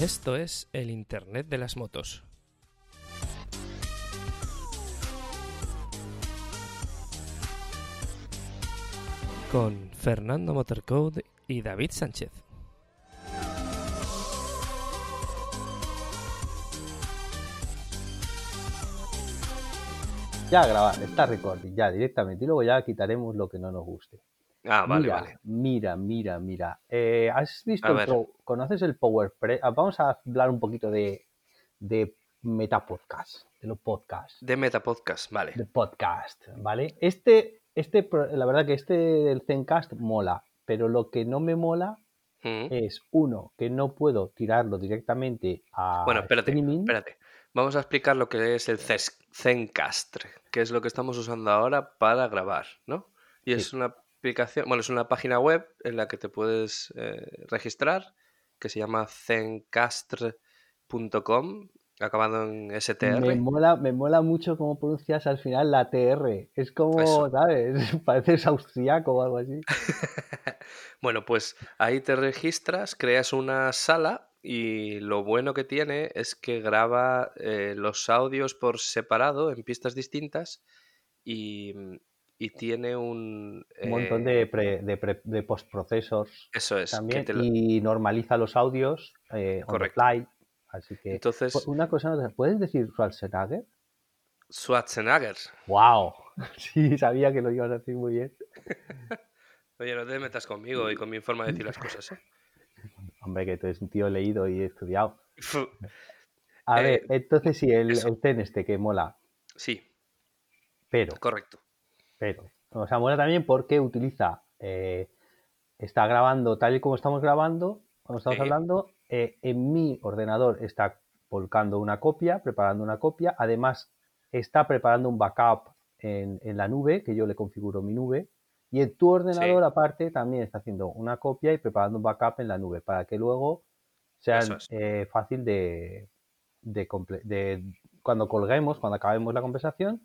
Esto es el Internet de las motos. Con Fernando Motorcode y David Sánchez. Ya grabar, está recording, ya directamente. Y luego ya quitaremos lo que no nos guste. Ah, vale, mira, vale. Mira, mira, mira. Eh, ¿Has visto el ¿Conoces el PowerPress? Ah, Vamos a hablar un poquito de, de Metapodcast, de los podcasts, De Metapodcast, vale. de podcast, ¿vale? Este, este, la verdad que este del Zencast mola, pero lo que no me mola Mm. es, uno, que no puedo tirarlo directamente a Bueno, espérate, streaming. espérate. Vamos a explicar lo que es el Zencast, que es lo que estamos usando ahora para grabar, ¿no? Y Sí. es una bueno, es una página web en la que te puedes eh, registrar, que se llama zencastr.com, acabado en STR. Me mola, me mola mucho cómo pronuncias al final la TR. Es como, Eso. ¿sabes? Pareces austriaco o algo así. Bueno, pues ahí te registras, creas una sala y lo bueno que tiene es que graba eh, los audios por separado en pistas distintas y, y tiene un... Un montón de, eh, pre- de, pre- de postprocessors Eso es, también lo- y normaliza los audios eh, on the Correcto. fly. Así que, Entonces, una cosa, ¿puedes decir Schwarzenegger? Schwarzenegger. ¡Wow! Sí, sabía que lo ibas a decir muy bien. Oye, no te metas conmigo y con mi forma de decir las cosas, ¿eh? Hombre, que tú eres un tío leído y estudiado. A Eh, ver, entonces sí, el, eso. el Zen este que mola, Sí, pero correcto. Pero, o sea, mola también porque utiliza, eh, está grabando tal y como estamos grabando, cuando estamos Sí. hablando, eh, en mi ordenador está volcando una copia, preparando una copia, además está preparando un backup en, en la nube, que yo le configuro mi nube, y en tu ordenador Sí. aparte también está haciendo una copia y preparando un backup en la nube, para que luego es. eh, fácil de, de, de- cuando colguemos, cuando acabemos la conversación,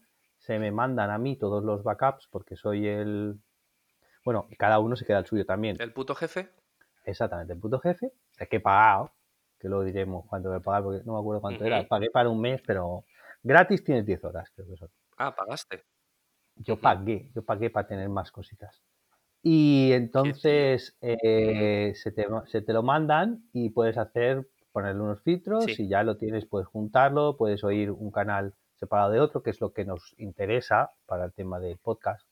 se me mandan a mí todos los backups porque soy el... Bueno, cada uno se queda el suyo también. El puto jefe. Exactamente, el puto jefe. Es que he pagado, que lo diremos cuando me pagar, porque no me acuerdo cuánto era. Pagué para un mes, pero gratis tienes 10 horas, creo que son. Ah, pagaste. Yo pagué, yo pagué para tener más cositas. Y entonces eh, se, te, se te lo mandan y puedes hacer, ponerle unos filtros Sí. y ya lo tienes, puedes juntarlo, puedes oír un canal separado de otro, que es lo que nos interesa para el tema del podcast.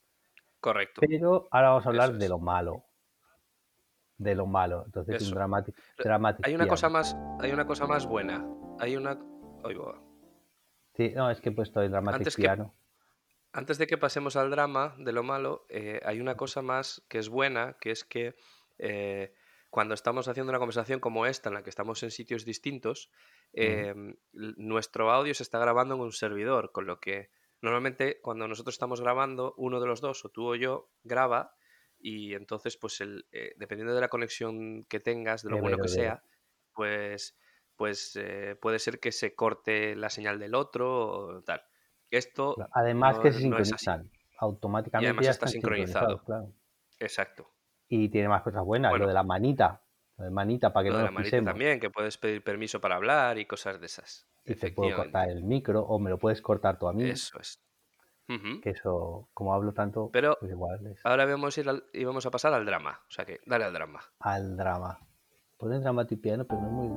Correcto. Pero ahora vamos a hablar de lo malo. De lo malo. Entonces, Eso. un dramatic Hay una cosa más, hay una cosa más buena. Hay una. Oigo, Sí, no, es que he puesto el dramatic Antes que-. Antes de que pasemos al drama de lo malo, eh, hay una cosa más que es buena, que es que eh, cuando estamos haciendo una conversación como esta, en la que estamos en sitios distintos, eh, l- nuestro audio se está grabando en un servidor, con lo que normalmente cuando nosotros estamos grabando, uno de los dos, o tú o yo, graba y entonces, pues, el, eh, dependiendo de la conexión que tengas, de lo bueno que sea, pues, pues eh, puede ser que se corte la señal del otro o tal. Esto Además no- que se no sincronizan. Automáticamente Y además ya está sincronizado. claro. Exacto. Y tiene más cosas buenas, Bueno. lo de la manita. Lo de manita para que Lo no de la nos manita pisemos. también, que puedes pedir permiso para hablar y cosas de esas. Y te puedo cortar el micro o me lo puedes cortar tú a mí. Eso es. Ujú. Que eso, como hablo tanto, Pero- pues igual es Ahora vamos a ir al- y vamos a pasar al drama. O sea que, dale al drama. al drama. Pone dramatic piano, pero no es muy.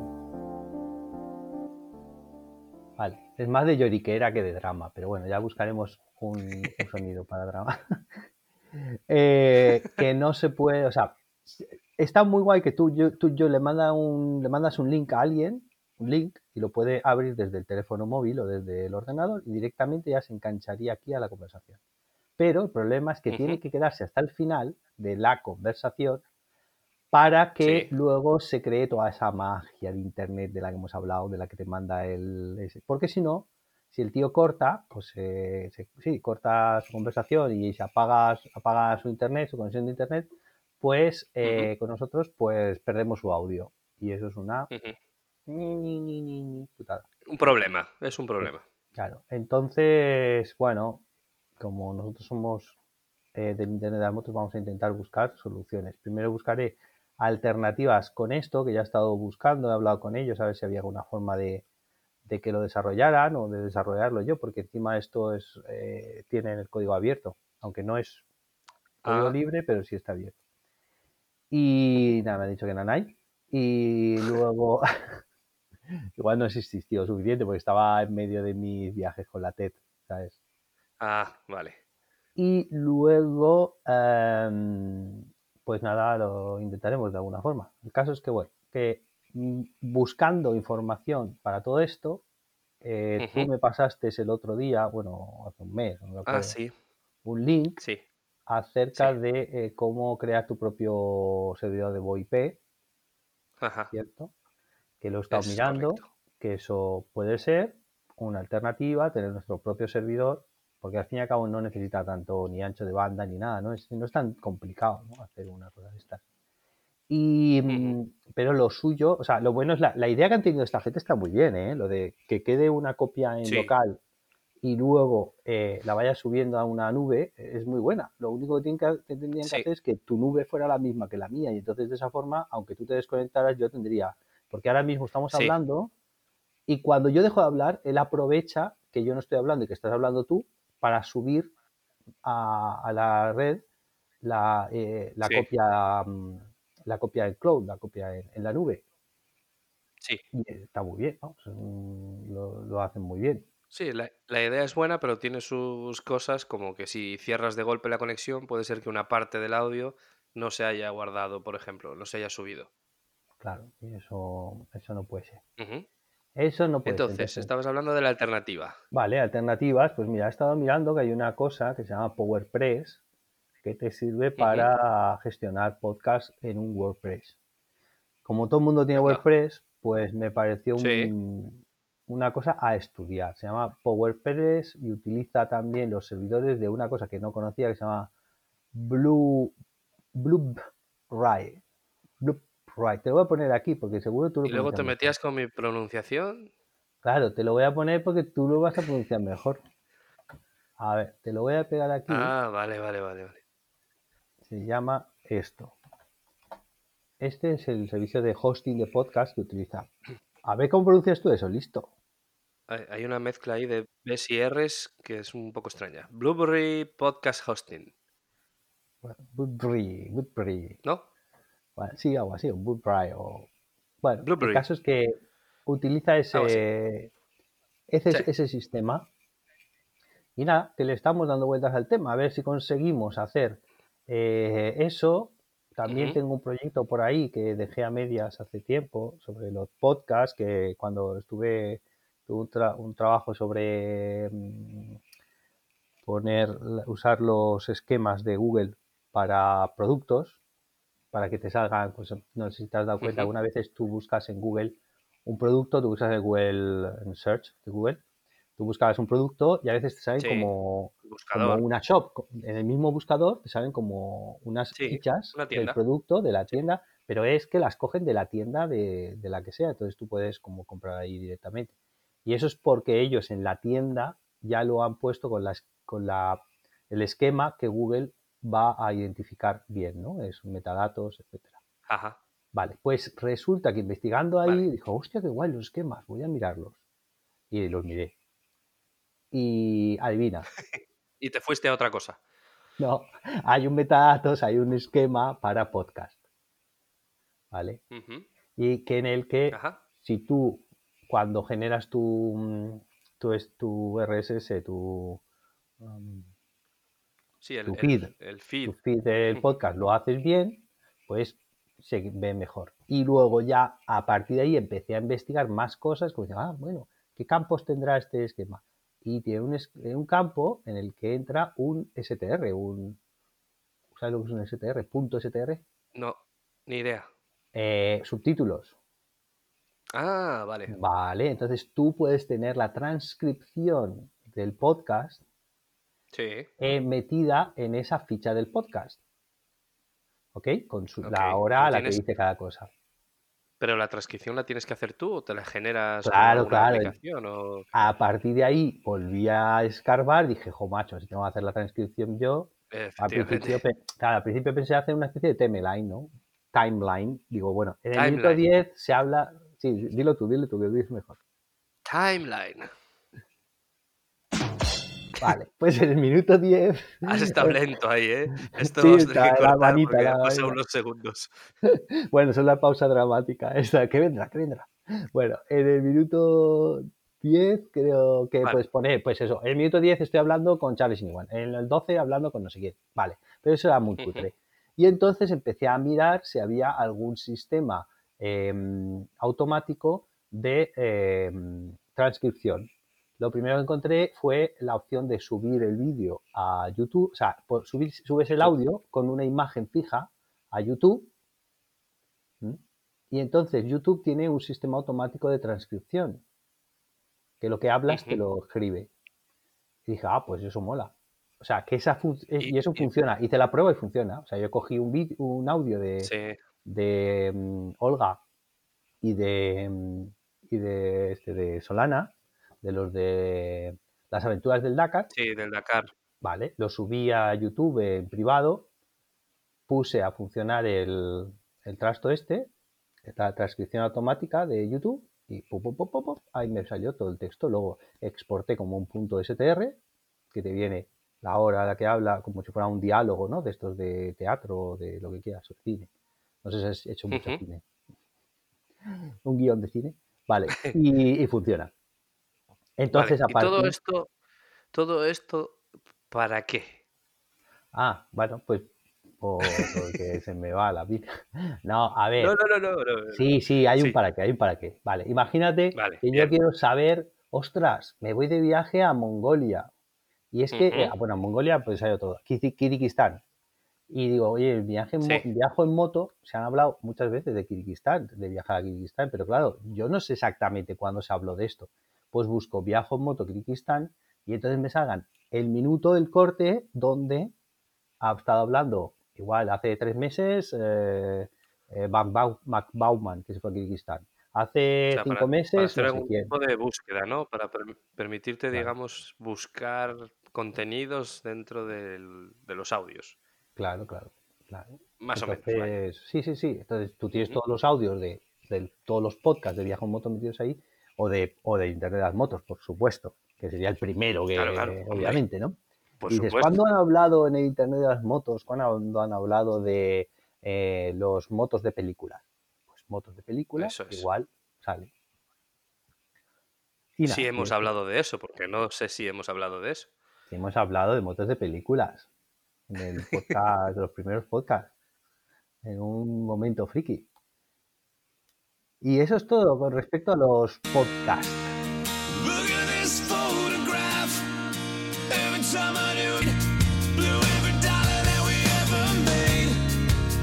Vale, es más de lloriquera que de drama, pero bueno, ya buscaremos un, un sonido para drama. Eh, que no se puede, o sea, está muy guay que tú, yo, tú yo le, manda un, le mandas un link a alguien, un link, y lo puede abrir desde el teléfono móvil o desde el ordenador y directamente ya se engancharía aquí a la conversación. Pero el problema es que tiene que quedarse hasta el final de la conversación para que Sí. luego se cree toda esa magia de internet de la que hemos hablado, de la que te manda el... ese. Porque si no, si el tío corta, pues eh, se- sí, corta su conversación y se apaga, apaga su internet, su conexión de internet, pues eh, con nosotros pues perdemos su audio. Y eso es una Ujú. ni, ni, ni, ni, ni putada. Un problema, es un problema. Claro. Entonces, bueno, como nosotros somos eh, del Internet de las motos, vamos a intentar buscar soluciones. Primero buscaré alternativas con esto, que ya he estado buscando, he hablado con ellos a ver si había alguna forma de, de que lo desarrollaran o de desarrollarlo yo, porque encima esto es eh, tiene el código abierto, aunque no es código Ah. libre, pero sí está abierto. Y nada, me ha dicho que no hay. Y luego, igual no existió suficiente porque estaba en medio de mis viajes con la TED, ¿sabes? Ah, vale. Y luego, em, pues nada, lo intentaremos de alguna forma. El caso es que, bueno, que buscando información para todo esto, eh, tú me pasaste el otro día, bueno, hace un mes, no me Ah, sí, un link sí, acerca sí. de eh, cómo crear tu propio servidor de VoIP, Ajá, ¿cierto? Que lo he estado es mirando, correcto. que eso puede ser una alternativa, tener nuestro propio servidor, porque al fin y al cabo no necesita tanto ni ancho de banda ni nada, ¿no? Es, no es tan complicado, ¿no? Hacer una cosa de estas. Y, mm, pero lo suyo, o sea, lo bueno es la, la idea que han tenido esta gente está muy bien, ¿eh? Lo de que quede una copia en Sí, local y luego eh, la vayas subiendo a una nube eh, es muy buena. Lo único que, tienen que, que tendrían que hacer es que tu nube fuera la misma que la mía y entonces de esa forma, aunque tú te desconectaras, yo tendría, porque ahora mismo estamos sí, hablando y cuando yo dejo de hablar, él aprovecha que yo no estoy hablando y que estás hablando tú para subir a, a la red la, eh, la sí, copia mm, la copia en cloud, la copia en, en la nube. sí. Y está muy bien, ¿no? Lo, lo hacen muy bien. Sí, la, la idea es buena, pero tiene sus cosas como que si cierras de golpe la conexión, puede ser que una parte del audio no se haya guardado, por ejemplo, no se haya subido. Claro, y eso, eso no puede ser. Eso no puede ser. Entonces, Entonces, estabas hablando de la alternativa. vale, alternativas, pues mira, he estado mirando que hay una cosa que se llama PowerPress que te sirve para gestionar podcasts en un WordPress. Como todo el mundo tiene. WordPress, pues me pareció Sí, un- una cosa a estudiar. Se llama PowerPress y utiliza también los servidores de una cosa que no conocía que se llama Blue Bluebrite. Bluebrite. Te lo voy a poner aquí porque seguro tú lo y luego te mejor. metías con mi pronunciación. Claro, te lo voy a poner porque tú lo vas a pronunciar mejor. A ver, te lo voy a pegar aquí. Ah, vale, vale, vale, vale. Se llama esto. Este es el servicio de hosting de podcast que utiliza. A ver cómo pronuncias tú eso, listo. Hay, una mezcla ahí de Bs y Rs que es un poco extraña. Blueberry Podcast Hosting, Woodbury, Woodbury. ¿no? Bueno, sí, algo así, o Woodbury o... Bueno, el Blueberry, caso es que utiliza ese, ese, Sí. ese sistema y nada, que le estamos dando vueltas al tema, a ver si conseguimos hacer eh, eso. También tengo un proyecto por ahí que dejé a medias hace tiempo sobre los podcasts, que cuando estuve, tuve un, tra- un trabajo sobre mm, poner, usar los esquemas de Google para productos, para que te salgan, pues no sé si te has dado cuenta, Ujú. algunas veces tú buscas en Google un producto, tú buscas en Google, en Search de Google, tú buscas un producto y a veces te salen Sí, como, como buscador. una shop. En el mismo buscador te salen como unas Sí, fichas una del producto de la tienda, pero es que las cogen de la tienda de, de la que sea, entonces tú puedes como comprar ahí directamente. Y eso es porque ellos en la tienda ya lo han puesto con, las, con la, el esquema que Google va a identificar bien, ¿no? Es metadatos, etcétera. Ajá. Vale, pues resulta que investigando ahí Vale. dijo, hostia, qué guay los esquemas, voy a mirarlos. Y los miré. Y adivina, Y te fuiste a otra cosa. no, hay un metadatos, hay un esquema para podcast, ¿vale? Y que en el que Ajá. si tú cuando generas tu, mm, tu, RSS, tu, um, Sí, el, tu feed, el feed. feed del podcast lo haces bien, pues se ve mejor. Y luego ya a partir de ahí empecé a investigar más cosas, como decir, ah, bueno, ¿qué campos tendrá este esquema? Y tiene un, un campo en el que entra un STR, un, ¿sabes lo que es un STR? Punto STR. No, ni idea. Eh, subtítulos. Ah, vale. Vale, entonces tú puedes tener la transcripción del podcast Sí. eh, metida en esa ficha del podcast. ¿Ok? Con su- la hora ¿Y a la que dice cada cosa. Pero la transcripción la tienes que hacer tú o te la generas Claro, claro. aplicación o... A partir de ahí volví a escarbar, dije, jo, macho, si tengo que hacer la transcripción yo. Al principio, claro, al principio pensé hacer una especie de Temeline, ¿no? timeline. Digo, bueno, en el minuto Timeline. 10 se habla. Sí, dilo tú, dilo tú, que lo dices mejor. Timeline. Vale, pues en el minuto 10. Has estado lento ahí, ¿eh? Esto Sí, vamos a tener que la manita, la manita. unos segundos. Bueno, es la pausa dramática. Esta, que vendrá, que vendrá. Bueno, en el minuto 10 creo que Vale. puedes poner, pues eso, en el minuto 10 estoy hablando con Charles Iniwan, en el 12 hablando con no sé quién. Vale, pero eso era muy cutre. Y entonces empecé a mirar si había algún sistema em, automático de em, transcripción. Lo primero que encontré fue la opción de subir el vídeo a YouTube, o sea, por subir, subes el audio con una imagen fija a YouTube ¿Mm? Y entonces YouTube tiene un sistema automático de transcripción, que lo que hablas te lo escribe. Y dije, ah, pues eso mola. O sea, que esa eh, Y- y eso y- funciona. Hice la prueba y funciona. O sea, yo cogí un, un audio de, Sí. de mm, Olga y de, mm, y de, este, de Solana, de los de las aventuras del Dakar, Sí, del Dakar. Vale, lo subí a YouTube en privado, puse a funcionar el, el trasto este, esta transcripción automática de YouTube, y pop, pop, pop, pop, ahí me salió todo el texto. Luego exporté como un punto STR, que te viene la hora a la que habla, como si fuera un diálogo, ¿no? De estos de teatro o de lo que quieras, o cine. No sé si has hecho mucho cine. Un guion de cine. Vale, y, y funciona. Entonces, Vale, a Y todo esto, todo esto, ¿para qué? Ah, bueno, pues por- porque se me va la vida. No, a ver. No, no, no, no. no. Sí, sí, hay Sí. un para qué, hay un para qué. Vale, imagínate Vale, que yo quiero saber, ostras, me voy de viaje a Mongolia. Y es que, eh, bueno, Mongolia, pues hay otro, Kirguistán. Y digo, oye, el viaje en Sí. viajo en moto, se han hablado muchas veces de Kirguistán, de viajar a Kirguistán, pero claro, yo no sé exactamente cuándo se habló de esto. Pues busco viajo en moto Kirguistán y entonces me salgan el minuto del corte donde ha estado hablando, igual hace tres meses, eh, eh, Mac Bauman, que se fue a Kirguistán. Hace O sea, cinco para, para meses, hacer no algún tipo de búsqueda, ¿no? Para perm- permitirte, Claro. digamos, buscar contenidos dentro del- de los audios. Claro, claro, claro. Más o menos. Sí, sí, sí. Entonces tú tienes todos los audios de, de todos los podcasts de viaje en moto metidos ahí, o de, o de Internet de las motos, por supuesto, que sería el primero que, Claro, claro, hombre. obviamente, ¿no? Por y dices, supuesto. ¿cuándo han hablado en el Internet de las motos? ¿Cuándo han hablado de eh, los motos de película? Pues motos de película, Eso es. igual sale. Y Sí hemos eso. hablado de eso, porque no sé si hemos hablado de eso. Sí, hemos hablado de motos de películas en el podcast, de los primeros podcasts, en un momento friki. Y eso es todo con respecto a los podcasts.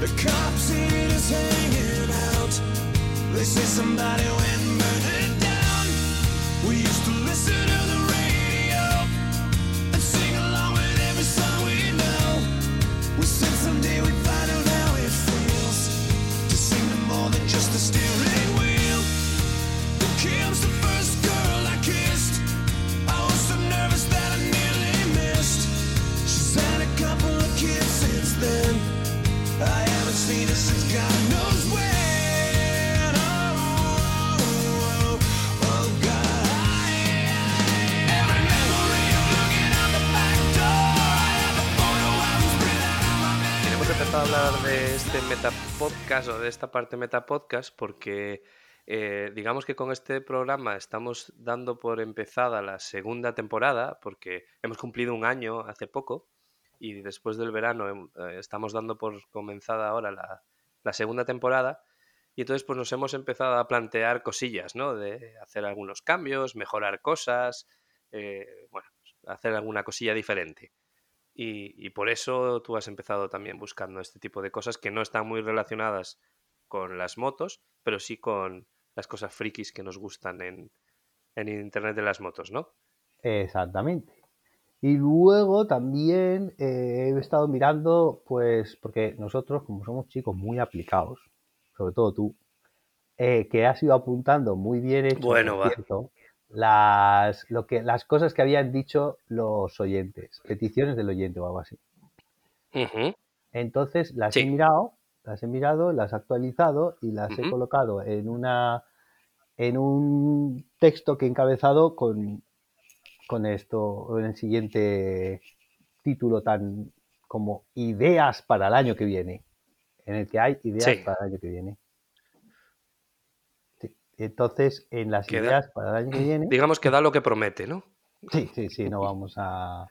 The cops somebody hablar de este metapodcast o de esta parte metapodcast porque eh, digamos que con este programa estamos dando por empezada la segunda temporada porque hemos cumplido un año hace poco y después del verano eh, estamos dando por comenzada ahora la, la segunda temporada y entonces pues nos hemos empezado a plantear cosillas, ¿no? De hacer algunos cambios, mejorar cosas, eh, bueno, hacer alguna cosilla diferente. Y, y por eso tú has empezado también buscando este tipo de cosas que no están muy relacionadas con las motos, pero sí con las cosas frikis que nos gustan en, en Internet de las motos, ¿no? Exactamente. Y luego también eh, he estado mirando, pues, porque nosotros, como somos chicos muy aplicados, sobre todo tú, eh, que has ido apuntando muy bien hecho, Bueno, va. cierto, las, lo que, las cosas que habían dicho los oyentes, peticiones del oyente o algo así. Entonces las he mirado las he mirado, las he actualizado y las he colocado en una en un texto que he encabezado con, con esto, en el siguiente título tan como ideas para el año que viene, en el que hay ideas Sí. para el año que viene. Entonces, en las Queda- ideas para el año que viene, Digamos que da lo que promete, ¿no? sí, sí, sí, no vamos a,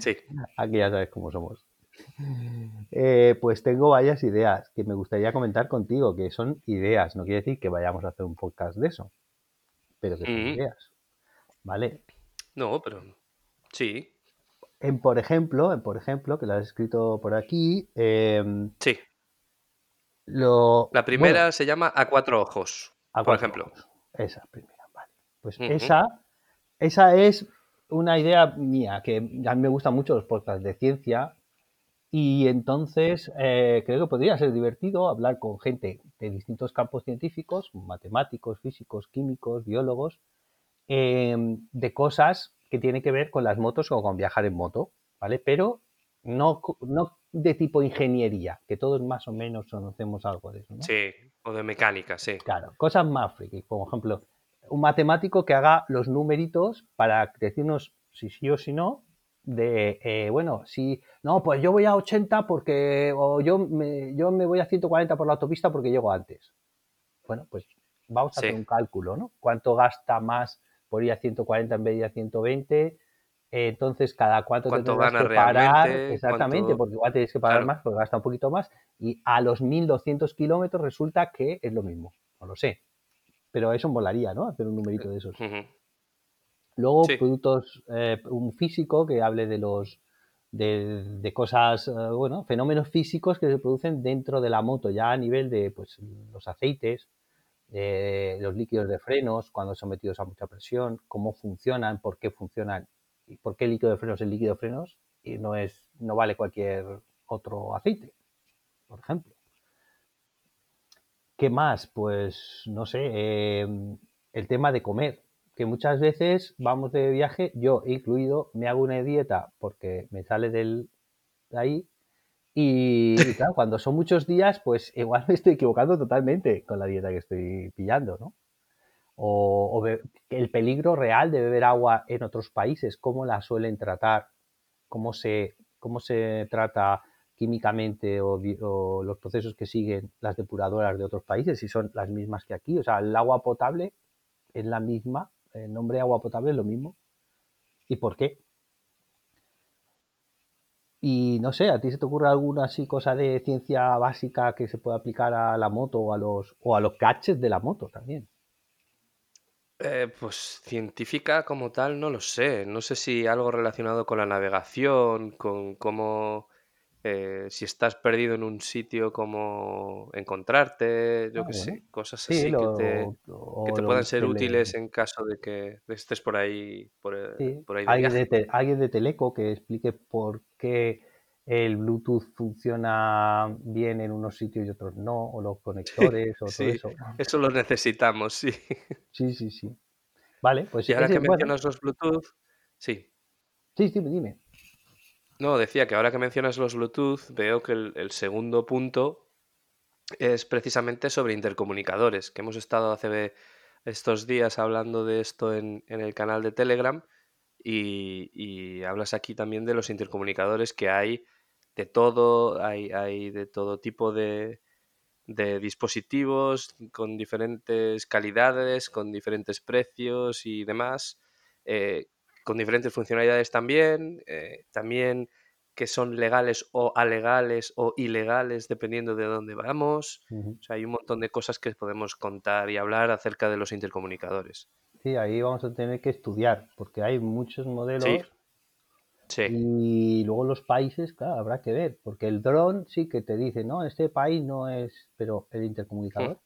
Sí. Aquí ya sabes cómo somos. Eh, pues tengo varias ideas que me gustaría comentar contigo, que son ideas, no quiere decir que vayamos a hacer un podcast de eso, pero que son Mm. ideas. ¿Vale? No, pero sí, En, por ejemplo, en, por ejemplo, que lo has escrito por aquí, em, sí. lo, La primera bueno, se llama A cuatro ojos, a por ejemplo. Esa primera, vale. Pues esa, esa es una idea mía, que a mí me gustan mucho los podcasts de ciencia y entonces eh, creo que podría ser divertido hablar con gente de distintos campos científicos, matemáticos, físicos, químicos, biólogos, eh, de cosas que tienen que ver con las motos o con viajar en moto, ¿vale? Pero no, no de tipo ingeniería, que todos más o menos conocemos algo de eso, ¿no? Sí, o de mecánica, sí. Claro, cosas más friki, por ejemplo, un matemático que haga los numeritos para decirnos si sí o si no, de, eh, bueno, si, no, pues yo voy a 80 porque, o yo me, yo me voy a 140 por la autopista porque llego antes. Bueno, pues vamos a Sí. hacer un cálculo, ¿no? ¿Cuánto gasta más por ir a 140 en vez de ir a 120? Entonces, cada cuánto te ¿Cuánto tendrás que parar, exactamente, ¿Cuánto- porque igual tienes que pagar Claro. más, porque gasta un poquito más, y a los 1200 kilómetros resulta que es lo mismo, no lo sé. Pero eso molaría, ¿no? Hacer un numerito de esos. Luego, Sí. productos, eh, un físico que hable de los de, de cosas, eh, bueno, fenómenos físicos que se producen dentro de la moto, ya a nivel de pues, los aceites, eh, los líquidos de frenos, cuando son sometidos a mucha presión, cómo funcionan, por qué funcionan, y por qué el líquido de frenos es líquido de frenos y no es, no vale cualquier otro aceite, por ejemplo. ¿Qué más? Pues no sé, eh, el tema de comer, que muchas veces vamos de viaje, yo incluido, me hago una dieta porque me sale del de ahí y, y claro, cuando son muchos días, pues igual me estoy equivocando totalmente con la dieta que estoy pillando, ¿no? O, el peligro real de beber agua en otros países, cómo la suelen tratar, cómo se, cómo se trata químicamente o los procesos que siguen las depuradoras de otros países, si son las mismas que aquí. O sea, el agua potable es la misma, el nombre de agua potable es lo mismo. ¿Y por qué? Y no sé, ¿a ti se te ocurre alguna así cosa de ciencia básica que se pueda aplicar a la moto o a los, o a los gadgets de la moto también? Eh, pues científica como tal, no lo sé. No sé si algo relacionado con la navegación, con cómo, eh, si estás perdido en un sitio, cómo encontrarte, yo Ah, qué bueno. sé, cosas Sí, así que lo, te, o que te puedan ser tele- útiles en caso de que estés por ahí, por, eh, sí, por ahí de alguien de, viaje. te- alguien de Teleco que explique por qué el Bluetooth funciona bien en unos sitios y otros no, o los conectores o todo Sí, eso. eso lo necesitamos, sí. Sí, sí, sí. Vale, pues Y ahora que bueno, mencionas los Bluetooth, sí. sí, sí, dime. No, decía que ahora que mencionas los Bluetooth, veo que el, el segundo punto es precisamente sobre intercomunicadores, que hemos estado hace estos días hablando de esto en, en el canal de Telegram y, y hablas aquí también de los intercomunicadores que hay de todo, hay, hay de todo tipo de, de dispositivos con diferentes calidades, con diferentes precios y demás, eh, con diferentes funcionalidades también, eh, también que son legales o alegales o ilegales dependiendo de dónde vamos. O sea, hay un montón de cosas que podemos contar y hablar acerca de los intercomunicadores. Sí, ahí vamos a tener que estudiar, porque hay muchos modelos Sí, sí, y luego los países, claro, habrá que ver, porque el dron sí que te dice, no, este país no es, pero el intercomunicador,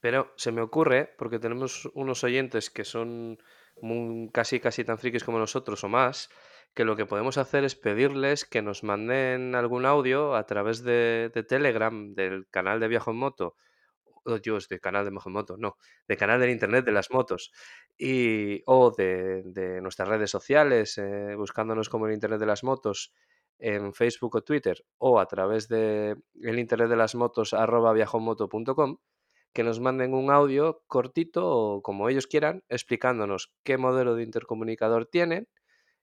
Pero se me ocurre, porque tenemos unos oyentes que son muy- casi casi tan frikis como nosotros o más, que lo que podemos hacer es pedirles que nos manden algún audio a través de, de Telegram, del canal de Viajo en Moto, oh de canal de no, de canal del Internet de las motos, y, o de, de nuestras redes sociales, eh, buscándonos como el Internet de las motos, en Facebook o Twitter o a través de el internet de las motos arroba viajomoto.com que nos manden un audio cortito o como ellos quieran explicándonos qué modelo de intercomunicador tienen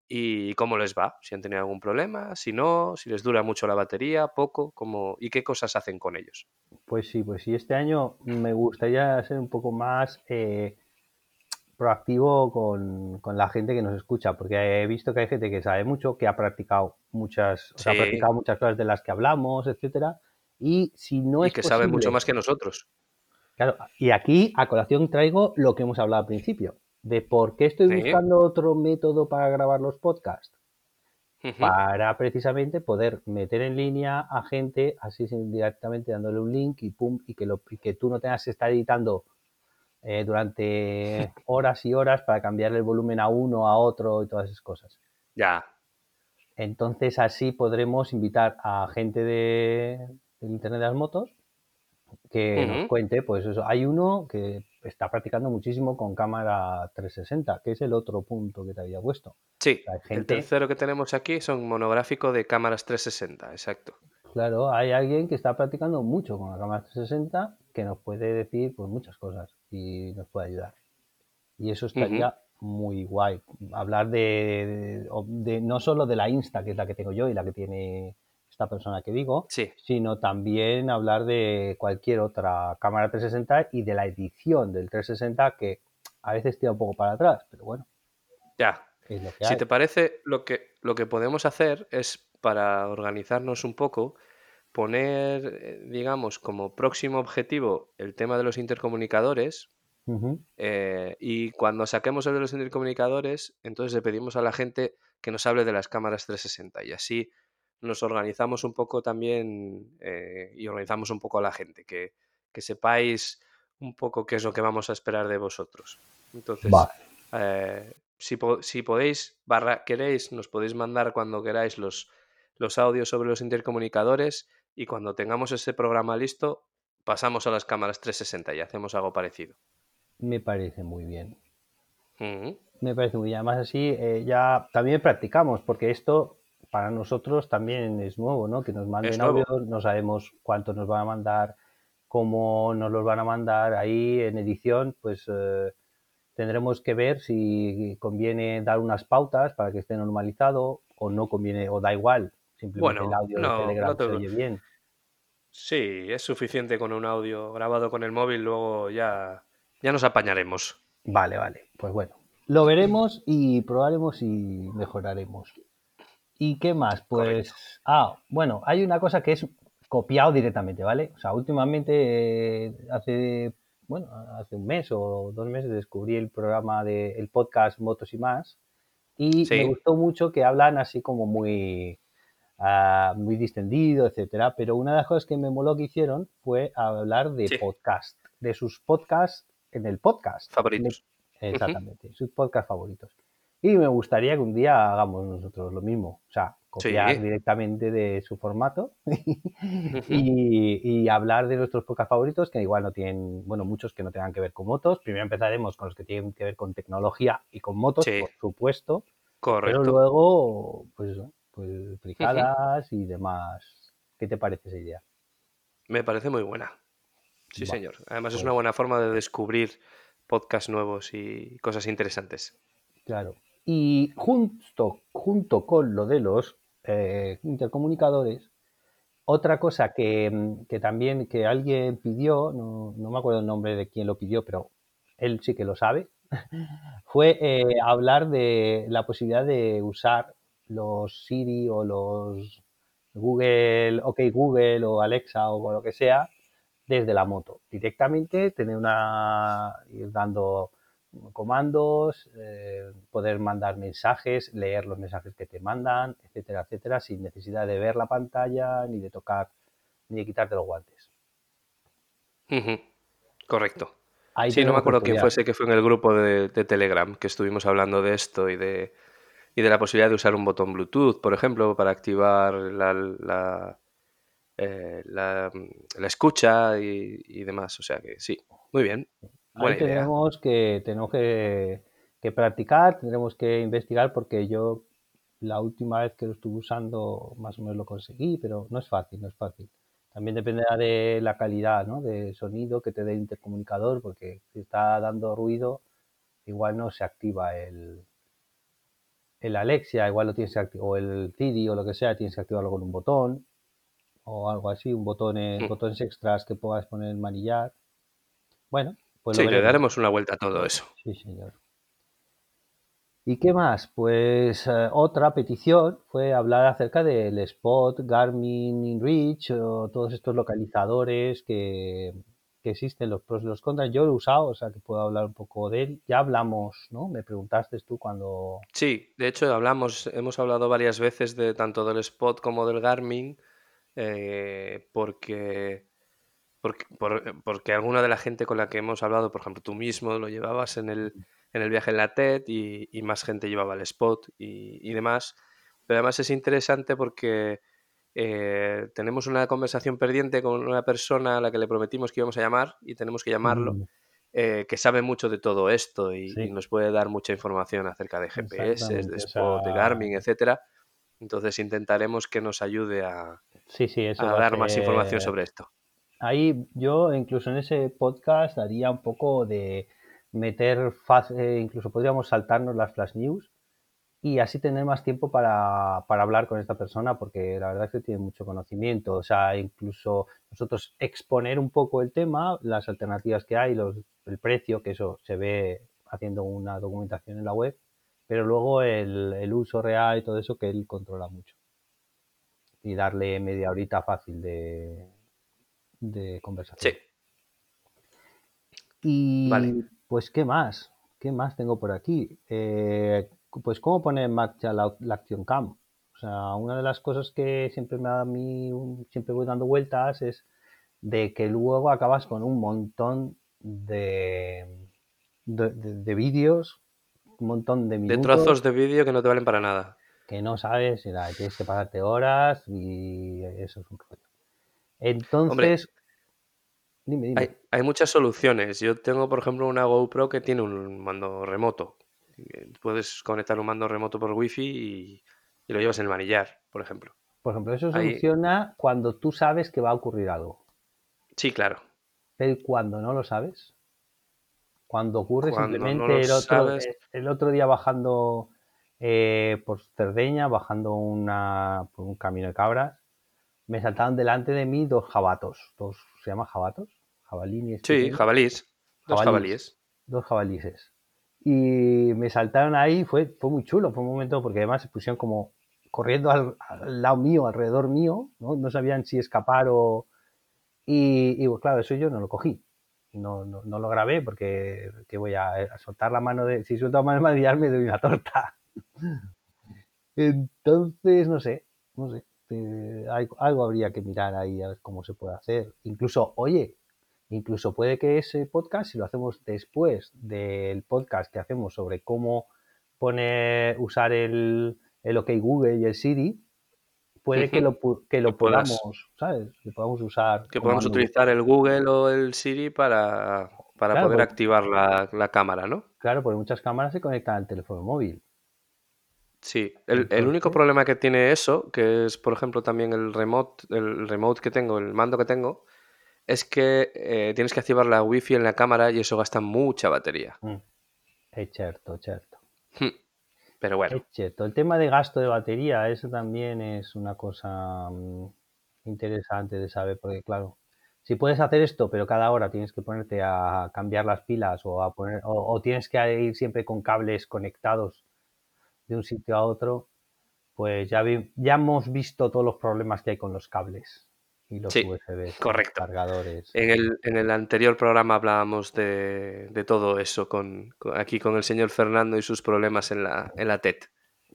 y cómo les va, si han tenido algún problema, si no, si les dura mucho la batería, poco, cómo, y qué cosas hacen con ellos. Pues sí, pues sí, este año me gustaría ser un poco más eh, proactivo con, con la gente que nos escucha, porque he visto que hay gente que sabe mucho, que ha practicado muchas, o sea, ha practicado muchas cosas de las que hablamos, etcétera, y si no y es que saben mucho más que nosotros. Claro, y aquí a colación traigo lo que hemos hablado al principio, de por qué estoy Sí. buscando otro método para grabar los podcasts. Para precisamente poder meter en línea a gente así directamente dándole un link y pum, y que, lo, y que tú no tengas que estar editando eh, durante horas y horas para cambiarle el volumen a uno, a otro y todas esas cosas. Ya, Entonces así podremos invitar a gente de, del Internet de las Motos que nos cuente, pues eso. Hay uno que está practicando muchísimo con cámara 360, que es el otro punto que te había puesto. sí. El gente- tercero que tenemos aquí son monográfico de cámaras 360, exacto. Claro, hay alguien que está practicando mucho con la cámara 360 que nos puede decir pues muchas cosas y nos puede ayudar. Y eso estaría muy guay. Hablar de, de- no solo de la Insta, que es la que tengo yo y la que tiene esta persona que digo, Sí, sino también hablar de cualquier otra cámara 360 y de la edición del 360 que a veces tira un poco para atrás, pero bueno, ya. es lo que Si hay. te parece, lo que, lo que podemos hacer es, para organizarnos un poco, poner, eh, digamos, como próximo objetivo el tema de los intercomunicadores. Eh, y cuando saquemos el de los intercomunicadores, entonces le pedimos a la gente que nos hable de las cámaras 360 y así nos organizamos un poco también eh, y organizamos un poco a la gente, que, que sepáis un poco qué es lo que vamos a esperar de vosotros. Entonces, Vale. eh, si, po- si podéis, barra queréis, nos podéis mandar cuando queráis los, los audios sobre los intercomunicadores y cuando tengamos ese programa listo, pasamos a las cámaras 360 y hacemos algo parecido. Me parece muy bien. Me parece muy bien. Además, así eh, ya también practicamos, porque esto para nosotros también es nuevo, ¿no? Que nos manden audios, no sabemos cuántos nos van a mandar, cómo nos los van a mandar. Ahí en edición, pues eh, tendremos que ver si conviene dar unas pautas para que esté normalizado o no conviene, o da igual. Simplemente Bueno, el audio no, de Telegram no te- se oye bien. Sí, es suficiente con un audio grabado con el móvil, luego ya, ya nos apañaremos. Vale, vale. Pues bueno, lo veremos y probaremos y mejoraremos. ¿Y qué más? Pues, ah, bueno, hay una cosa que es copiado directamente, ¿vale? O sea, últimamente, eh, hace, bueno, hace un mes o dos meses descubrí el programa de el podcast Motos y más y Sí. me gustó mucho que hablan así como muy, ah, muy distendido, etcétera. Pero una de las cosas que me moló que hicieron fue hablar de Sí. podcast, de sus podcasts en el podcast. Favoritos. Exactamente, sus podcasts favoritos. Y me gustaría que un día hagamos nosotros lo mismo, o sea, copiar Sí. directamente de su formato y, y hablar de nuestros podcasts favoritos, que igual no tienen, bueno, muchos que no tengan que ver con motos. Primero empezaremos con los que tienen que ver con tecnología y con motos, Sí. por supuesto, Correcto. pero luego, pues pues fricadas y demás. ¿Qué te parece esa idea? Me parece muy buena. Sí, Va, señor. Además es pues- una buena forma de descubrir podcasts nuevos y cosas interesantes. Claro. Y junto, junto con lo de los eh, intercomunicadores, otra cosa que, mm, que también que alguien pidió, no, no me acuerdo el nombre de quién lo pidió, pero él sí que lo sabe, fue eh, hablar de la posibilidad de usar los Siri o los Google, OK Google o Alexa o lo que sea desde la moto. Directamente tener una, ir dando comandos, eh, poder mandar mensajes, leer los mensajes que te mandan, etcétera, etcétera, sin necesidad de ver la pantalla, ni de tocar, ni de quitarte los guantes. Correcto. Ahí Sí, no me acuerdo quién fuese que fue en el grupo de, de Telegram que estuvimos hablando de esto y de, y de la posibilidad de usar un botón Bluetooth, por ejemplo, para activar la, la, eh, la- la escucha y, y demás. O sea que sí, muy bien. Ahí tenemos que, tenemos que, que practicar, tendremos que investigar porque yo la última vez que lo estuve usando más o menos lo conseguí, pero no es fácil, no es fácil. También dependerá de la calidad, ¿no? De sonido que te dé el intercomunicador, porque si está dando ruido, igual no se activa el, el Alexia, igual lo tienes que activar, o el Siri o lo que sea, tienes que activarlo con un botón o algo así, un botón, Mm. botones extras que puedas poner en manillar. Bueno, pues Sí, le daremos una vuelta a todo eso. Sí, señor. ¿Y qué más? Pues eh, otra petición fue hablar acerca del Spot, Garmin InReach, o todos estos localizadores que, que existen, los pros y los contras. Yo lo he usado, o sea que puedo hablar un poco de él. Ya hablamos, ¿no? Me preguntaste tú cuando... Sí, de hecho hablamos, hemos hablado varias veces de tanto del Spot como del Garmin, eh, porque, porque, por- porque alguna de la gente con la que hemos hablado, por ejemplo, tú mismo lo llevabas en el, en el viaje en la TED y, y más gente llevaba el Spot y, y demás. Pero además es interesante porque eh, tenemos una conversación pendiente con una persona a la que le prometimos que íbamos a llamar y tenemos que llamarlo, Mm, eh, que sabe mucho de todo esto y, Sí. y nos puede dar mucha información acerca de GPS, de Spot, de Garmin, etcétera. Entonces intentaremos que nos ayude a, Sí, sí, eso a va a dar más información sobre esto. Ahí yo incluso en ese podcast haría un poco de meter, faz- eh, incluso podríamos saltarnos las flash news y así tener más tiempo para, para hablar con esta persona porque la verdad es que tiene mucho conocimiento. O sea, incluso nosotros exponer un poco el tema, las alternativas que hay, los, el precio, que eso se ve haciendo una documentación en la web, pero luego el, el uso real y todo eso que él controla mucho. Y darle media horita fácil de, de conversación. Sí, Y Vale. pues, ¿qué más? ¿Qué más tengo por aquí? Eh, pues, ¿cómo poner en marcha la, la Action Cam? O sea, una de las cosas que siempre me da a mí, siempre voy dando vueltas es de que luego acabas con un montón de, de, de- de vídeos, un montón de de minutos trozos de vídeo que no te valen para nada. que no sabes, y nada, tienes que pasarte horas y eso es un rollo. Entonces, dime, dime. Hay, hay muchas soluciones. Yo tengo, por ejemplo, una GoPro que tiene un mando remoto. Eh, Puedes conectar un mando remoto por wifi y, y lo llevas en el manillar, por ejemplo. Por ejemplo, eso Ahí- soluciona cuando tú sabes que va a ocurrir algo. Sí, claro. Pero cuando no lo sabes, cuando ocurre Cuando simplemente lo el, otro, sabes. el otro día bajando eh, por Cerdeña, bajando una, por un camino de cabras, me saltaron delante de mí dos jabatos. Dos, ¿Se llama jabatos? Jabalíes. Sí, jabalís. Dos jabalíes. dos jabalises. Y me saltaron ahí, fue, fue muy chulo, fue un momento, porque además se pusieron como corriendo al, al lado mío, alrededor mío, ¿no? No sabían si escapar o... Y, y, pues, claro, eso yo no lo cogí. No, no, no lo grabé porque que voy a, a soltar la mano de... Si suelto la mano de manillar me doy una torta. Entonces, no sé, no sé. Eh, hay- algo habría que mirar ahí a ver cómo se puede hacer. Incluso, oye, Incluso puede que ese podcast, si lo hacemos después del podcast que hacemos sobre cómo poner, usar el, el OK Google y el Siri, puede que lo, que lo Que puedas- podamos, ¿sabes? Que podamos usar. Que comando. utilizar el Google o el Siri para, para Claro, poder porque- activar la, la cámara, ¿no? Claro, porque muchas cámaras se conectan al teléfono móvil. Sí, el, el único problema que tiene eso, que es por ejemplo también el remote, el remote que tengo, el mando que tengo, es que eh, tienes que activar la wifi en la cámara y eso gasta mucha batería. Mm. Es cierto, cierto. Hmm. Pero bueno, Es cierto. El tema de gasto de batería, eso también es una cosa mm, interesante de saber, porque claro, si puedes hacer esto, pero cada hora tienes que ponerte a cambiar las pilas o a poner, o, o tienes que ir siempre con cables conectados de un sitio a otro, pues ya, vi- ya hemos visto todos los problemas que hay con los cables y los Sí, USB, correcto. cargadores. en el, en el anterior programa hablábamos de, de todo eso con, con- aquí con el señor Fernando y sus problemas en la, en la TED.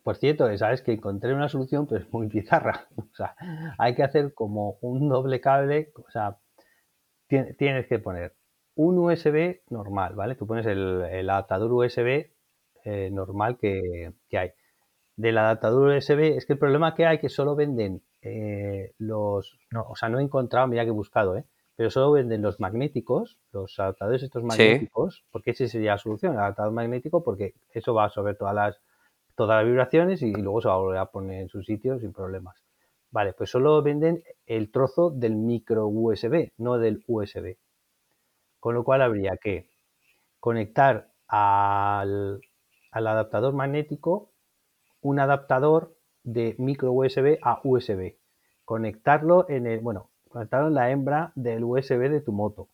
Por cierto, sabes que encontré una solución, pero es muy bizarra. O sea, hay que hacer como un doble cable, o sea, ti- tienes que poner un USB normal, ¿vale? Tú pones el, el adaptador USB eh, normal que, que hay. Del adaptador USB, es que el problema que hay es que solo venden eh, los, no, o sea, no he encontrado, mira que he buscado, ¿eh? Pero solo venden los magnéticos, los adaptadores estos magnéticos, porque ese sería la solución, el adaptador magnético, porque eso va a absorber todas las todas las vibraciones y, luego se va a volver a poner en su sitio sin problemas. Vale, pues solo venden el trozo del micro USB, no del USB. Con lo cual habría que conectar al, al adaptador magnético un adaptador de micro USB a USB. Conectarlo en el, bueno, conectarlo en la hembra del USB de tu moto.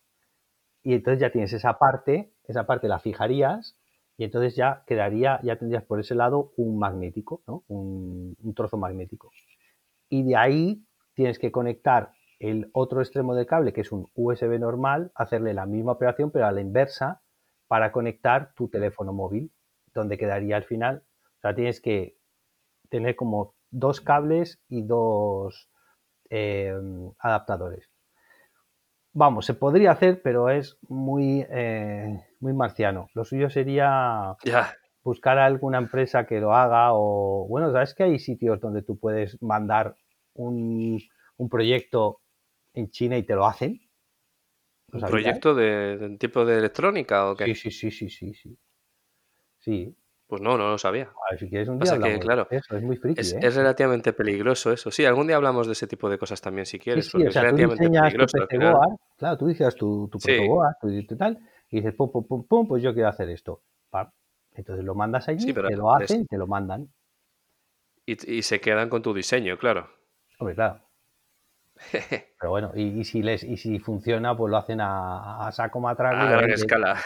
Y entonces ya tienes esa parte, esa parte la fijarías y entonces ya quedaría, ya tendrías por ese lado un magnético, ¿no? un, un trozo magnético. Y de ahí tienes que conectar el otro extremo del cable, que es un USB normal, hacerle la misma operación, pero a la inversa, para conectar tu teléfono móvil, donde quedaría al final. O sea, tienes que tener como dos cables y dos eh, adaptadores. Vamos, se podría hacer, pero es muy, eh, muy marciano. Lo suyo sería buscar a alguna empresa que lo haga o, bueno, sabes que hay sitios donde tú puedes mandar un, un proyecto en China y te lo hacen. ¿Lo ¿Un sabías? proyecto de, de tipo de electrónica o qué? Sí, sí, sí, sí, sí, sí. Sí, Pues no, no lo sabía. a ver si quieres un día Pasa que, de claro, eso, es muy friki, Es, ¿eh? es relativamente peligroso eso. Sí, algún día hablamos de ese tipo de cosas también si quieres, sí, porque o es sea, relativamente tu peligroso final. Board, claro, tú diseñas tu, tu Sí. protoboard, tu, tu tal, y dices, pum, pum, pum, pum, pues yo quiero hacer esto. Pam. Entonces lo mandas allí, pero te lo es- hacen, te lo mandan. y, y se quedan con tu diseño, claro. Hombre, claro. Pero bueno, y, y si les, y si funciona, pues lo hacen a, a saco matraco A gran escala.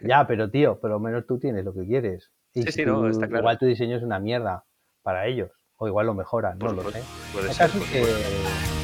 Ya, pero tío, por lo menos tú tienes lo que quieres. Y Sí, si sí, no, tú- está claro. Igual tu diseño es una mierda para ellos. O igual lo mejoran, no lo sé. puede El ser, caso es que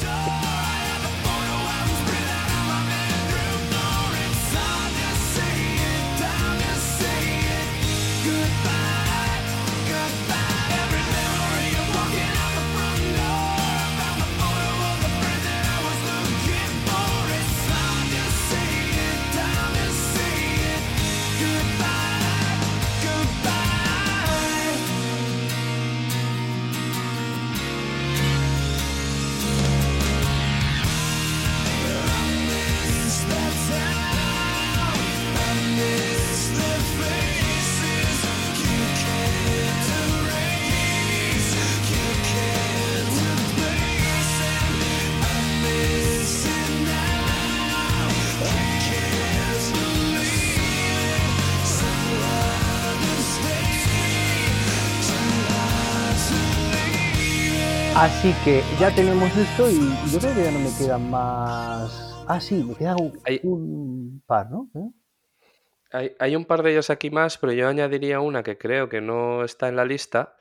Así que ya tenemos esto y yo creo que ya no me quedan más. Ah, sí, me queda un, Hay- un par, ¿no? ¿Eh? Hay, hay un par de ellos aquí más, pero yo añadiría una que creo que no está en la lista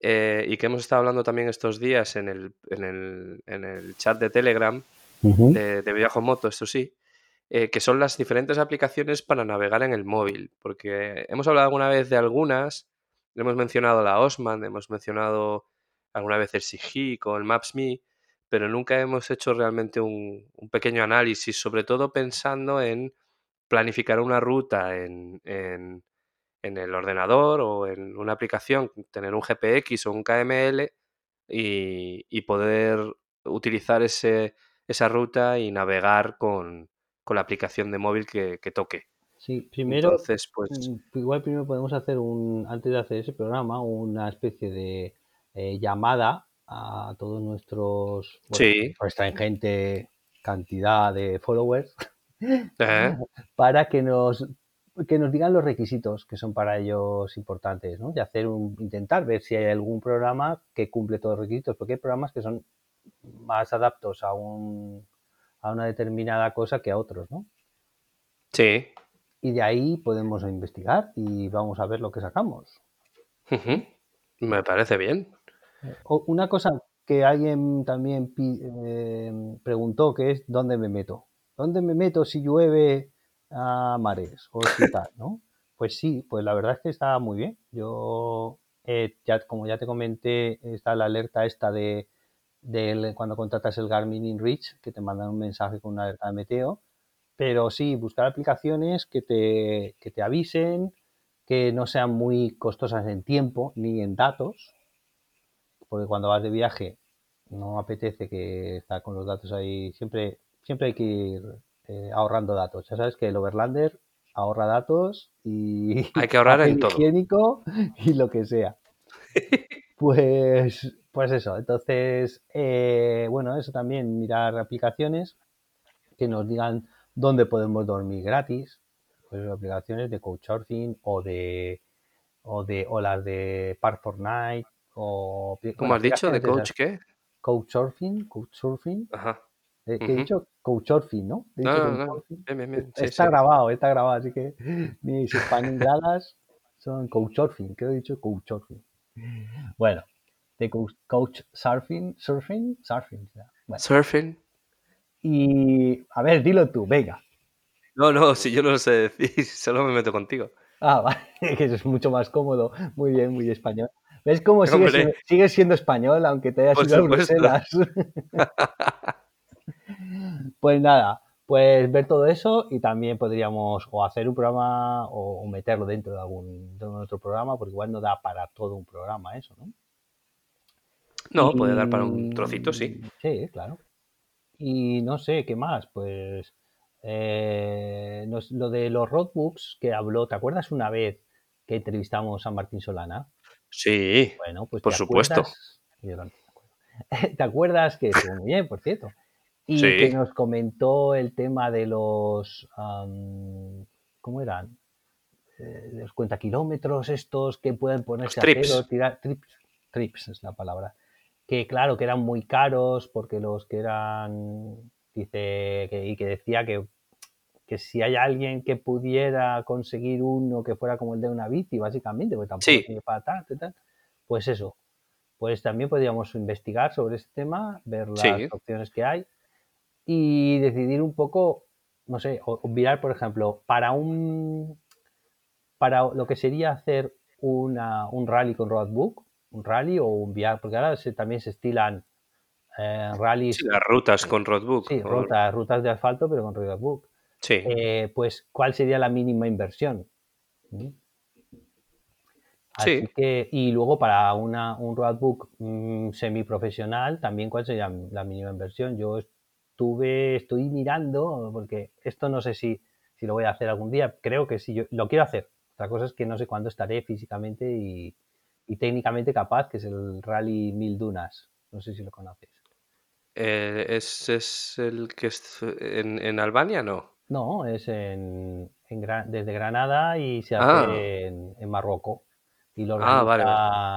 eh, y que hemos estado hablando también estos días en el, en el, en el chat de Telegram de, de Viajo Moto, esto sí, eh, que son las diferentes aplicaciones para navegar en el móvil, porque hemos hablado alguna vez de algunas, hemos mencionado la Osman, hemos mencionado alguna vez el Sigic o el Maps.me, pero nunca hemos hecho realmente un, un pequeño análisis, sobre todo pensando en planificar una ruta en, en- en el ordenador o en una aplicación, tener un GPX o un KML y, y poder utilizar ese, esa ruta y navegar con, con la aplicación de móvil que, que toque. Sí, primero, Entonces, pues mm, igual primero podemos hacer un, antes de hacer ese programa, una especie de eh, llamada a todos nuestros, bueno, Sí. nuestra ingente cantidad de followers ¿eh? para que nos que nos digan los requisitos que son para ellos importantes, ¿no? Y hacer un, intentar ver si hay algún programa que cumple todos los requisitos, porque hay programas que son más adaptos a un a una determinada cosa que a otros, ¿no? sí. Y de ahí podemos investigar y vamos a ver lo que sacamos. Me parece bien. Una cosa que alguien también eh, preguntó que es ¿dónde me meto? ¿Dónde me meto si llueve a mares o si tal, ¿no? Pues sí, pues la verdad es que está muy bien. Yo, eh, ya, como ya te comenté, está la alerta esta de, cuando contratas el Garmin InReach, que te mandan un mensaje con una alerta de meteo. Pero sí, buscar aplicaciones que te, que te avisen, que no sean muy costosas en tiempo ni en datos, porque cuando vas de viaje no apetece que estar con los datos ahí. Siempre, siempre hay que ir eh, ahorrando datos. Ya sabes que el Overlander ahorra datos y Hay que ahorrar en todo. higiénico y lo que sea. Pues, pues eso, entonces, eh, bueno, eso también, mirar aplicaciones que nos digan dónde podemos dormir gratis, pues aplicaciones de Couchsurfing o de o de o las de Park Fortnite o ¿Cómo has dicho? ¿De coach qué? Couchsurfing, Couchsurfing, Ajá. eh, que he dicho Couchsurfing, ¿no? He No, no, no. Couchsurfing. Bien, bien, bien. Sí, Está sí. grabado, está grabado, así que mis españoladas son Couchsurfing, que he dicho Couchsurfing. Bueno, de coach, coach surfing, surfing, surfing. Bueno, Surfing. y a ver, dilo tú, venga. No, no, si yo no lo sé decir, solo me meto contigo. Ah, vale, que eso es mucho más cómodo. Muy bien, muy español. ¿Ves cómo sigues, Hombre. siendo- español aunque te hayas ido a. Bruselas? Pues nada, pues ver todo eso y también podríamos o hacer un programa o, o meterlo dentro de algún de otro programa, porque igual no da para todo un programa eso, ¿no? No, puede dar para un trocito, sí. Sí, claro. Y no sé, ¿qué más? Pues eh, nos- lo de los roadbooks que habló, ¿te acuerdas una vez que entrevistamos a Martín Solana? Sí. Bueno, pues Por ¿te supuesto. acuerdas? Yo no me acuerdo. ¿Te acuerdas que estuvo muy bien, por cierto? Y Sí. que nos comentó el tema de los, ¿cómo eran? Eh, los cuentakilómetros estos que pueden ponerse a trips. cero, tirar trips, trips es la palabra. Que claro, que eran muy caros porque los que eran, dice, que, y que decía que, que si hay alguien que pudiera conseguir uno que fuera como el de una bici, básicamente, porque tampoco Sí. tiene tal, pues eso. Pues también podríamos investigar sobre este tema, ver las Sí. opciones que hay y decidir un poco, no sé, o, o mirar, por ejemplo, para un para lo que sería hacer una, un rally con roadbook, un rally o un viaje, porque ahora se- también se estilan eh, rallies, Sí, las rutas con Roadbook. sí, rutas, rutas de asfalto, pero con roadbook. Sí. Eh, pues, ¿cuál sería la mínima inversión? ¿Mm? Así Sí. que, y luego para una, un roadbook mm, semiprofesional, también cuál sería la mínima inversión. Yo estuve, estoy mirando, porque esto no sé si, si lo voy a hacer algún día, creo que sí, yo lo quiero hacer. Otra cosa es que no sé cuándo estaré físicamente y, y técnicamente capaz, que es el Rally Mil Dunas. No sé si lo conoces. Eh, ¿es, es el que es en, en Albania? No. No, es en, desde Granada y se hace Ah. en, en Marruecos. Y lo Ah, organiza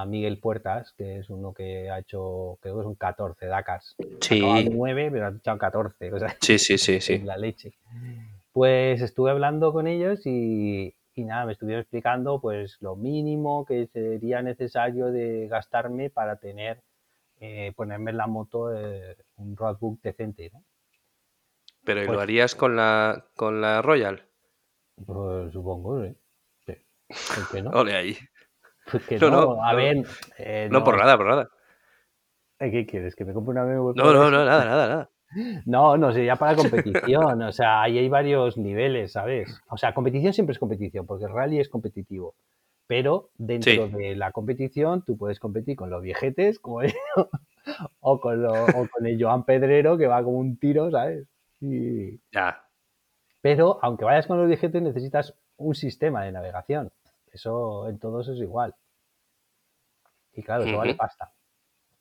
vale, Miguel Puertas, que es uno que ha hecho, creo que son 14 Dakars. Sí. Ha acabado 9, pero ha echado 14. O sea, Sí, sí, sí, sí. la leche. Pues estuve hablando con ellos y, y nada, me estuvieron explicando pues lo mínimo que sería necesario de gastarme para tener, eh, ponerme en la moto eh, un roadbook decente, ¿no? Pero ¿y Pues- lo harías con la, con la Royal? Pues supongo, sí. Sí. ¿Por qué no? Ole ahí. Pues que No, no, no, a ver. eh, No, por nada, por nada. eh, ¿Qué quieres? ¿Que me compre una BMW? No, no, no, nada, nada, nada. No, no, sería para competición. o sea, ahí hay varios niveles, ¿sabes? O sea, competición siempre es competición, porque el rally es competitivo. Pero dentro Sí. de la competición, tú puedes competir con los viejetes, como yo, o con, lo- o con el Joan Pedrero, que va como un tiro, ¿sabes? Ya. Pero aunque vayas con los viejetes, necesitas un sistema de navegación. Eso en todos es igual. Y claro, eso vale pasta.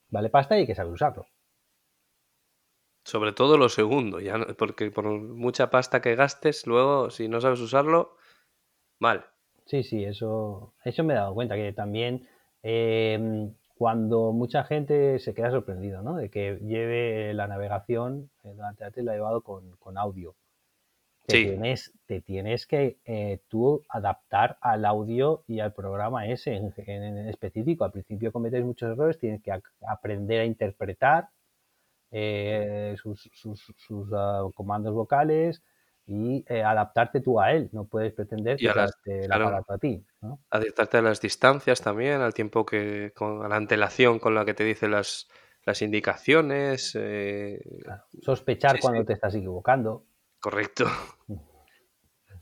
Vale pasta y hay que saber usarlo. Sobre todo lo segundo, ya no- porque por mucha pasta que gastes, luego, si no sabes usarlo, mal. Sí, sí, eso, eso me he dado cuenta que también eh, cuando mucha gente se queda sorprendido, ¿no? De que lleve la navegación eh, durante la la ha llevado con, con audio. Te Sí. tienes, te tienes que eh, tú adaptar al audio y al programa ese en, en- específico. Al principio cometes muchos errores, tienes que a- aprender a interpretar eh, sus, sus- sus, ah, comandos vocales y eh, adaptarte tú a él. No puedes pretender que las- el claro. aparato a ti. ¿no? Adaptarte a las distancias también, al tiempo que, con a la antelación con la que te dice las, las indicaciones. eh, Claro. Sospechar Sí, cuando sí. te estás equivocando. correcto.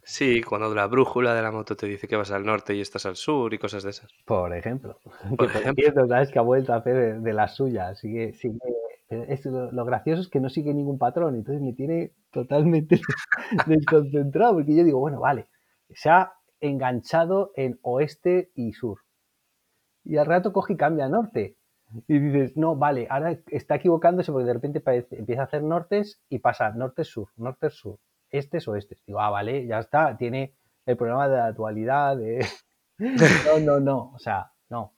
Sí, cuando la brújula de la moto te dice que vas al norte y estás al sur y cosas de esas. Por ejemplo. que Por por ejemplo. cierto, sabes que ha vuelto a hacer de, de las suyas. Sigue, sigue, pero lo, gracioso es que no sigue ningún patrón. Entonces me tiene totalmente desconcentrado. Porque yo digo, bueno, vale. Se ha enganchado en oeste y sur. y al rato coge y cambia a norte. Y dices, no, vale, ahora está equivocándose porque de repente parece- empieza a hacer nortes y pasa norte-sur, norte-sur, estes oestes. Digo, ah, vale, ya está, tiene el problema de la dualidad. De... No, no, no, o sea, no.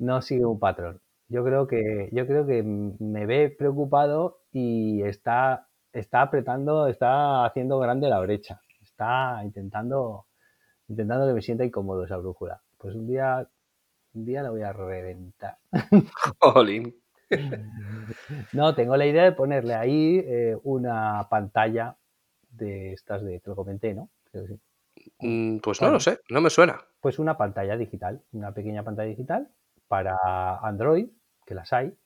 No sigue un patrón. Yo creo que, yo creo que me ve preocupado y está, está apretando, está haciendo grande la brecha. Está intentando, intentando que me sienta incómodo esa brújula. Pues un día, un día la voy a reventar. Jolín. No, tengo la idea de ponerle ahí eh, una pantalla de estas de, te lo comenté, ¿no? Creo que sí. Mm, Pues no lo sé, no me suena. Pues una pantalla digital, una pequeña pantalla digital para Android, que las hay.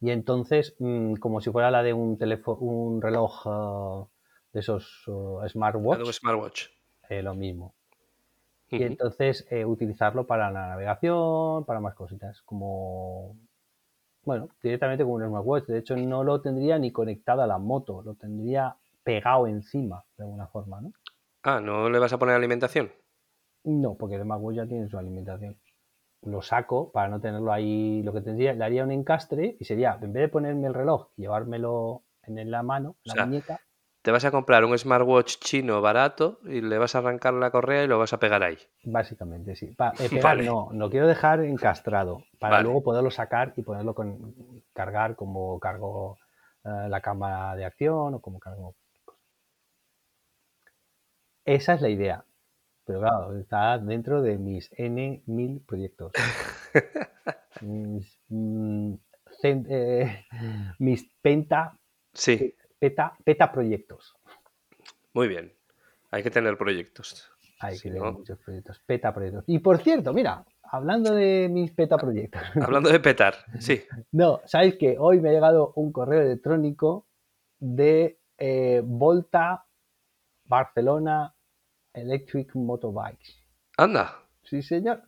Y entonces, mm, como si fuera la de un teléfono, un reloj eh, de esos La smartwatch, de smartwatch. eh, lo mismo. Y entonces eh, utilizarlo para la navegación, para más cositas, como, bueno, directamente como un smartwatch. De hecho, no lo tendría ni conectado a la moto, lo tendría pegado encima, de alguna forma, ¿no? Ah, ¿no le vas a poner alimentación? No, porque el smartwatch ya tiene su alimentación. Lo saco para no tenerlo ahí. Lo que tendría, le haría un encastre y sería, en vez de ponerme el reloj y llevármelo en la mano, la O sea, muñeca, Te vas a comprar un smartwatch chino barato y le vas a arrancar la correa y lo vas a pegar ahí. básicamente sí. Pa- eh, pegar Vale. no, lo quiero dejar encastrado para Vale. luego poderlo sacar y poderlo con, cargar como cargo eh, la cámara de acción o como cargo. Esa es la idea. Pero claro, está dentro de mis N mil proyectos. mis, mm, eh, mis penta, Sí, peta, peta proyectos. muy bien. Hay que tener proyectos. Hay Si que tener muchos proyectos. Peta proyectos. Y por cierto, mira, hablando de mis peta proyectos. Hablando de petar, sí. No, sabéis que hoy me ha llegado un correo electrónico de eh, Volta Barcelona Electric Motorbikes. Anda, Sí, señor.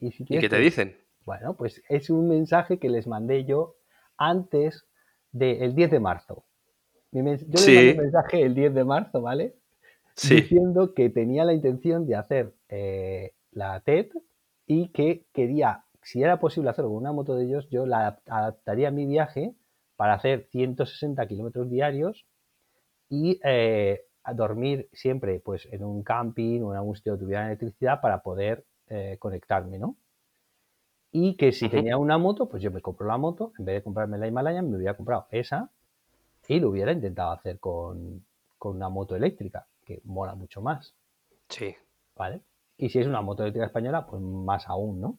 Y, si ¿y quieres qué te dicen? Bueno, pues es un mensaje que les mandé yo antes del 10 de marzo. Yo Sí. les mandé un mensaje el 10 de marzo, ¿vale? Sí, Diciendo que tenía la intención de hacer eh, la TED y que quería, si era posible hacerlo con una moto de ellos, yo la adap- adaptaría a mi viaje para hacer 160 kilómetros diarios y eh, a dormir siempre pues en un camping o en algún sitio que tuviera electricidad para poder eh, conectarme, ¿no? Y que si Ujú. tenía una moto, pues yo me compro la moto, en vez de comprarme la Himalaya, me hubiera comprado esa y lo hubiera intentado hacer con, con una moto eléctrica, que mola mucho más, sí. ¿vale? Y si es una moto eléctrica española, pues más aún, ¿no?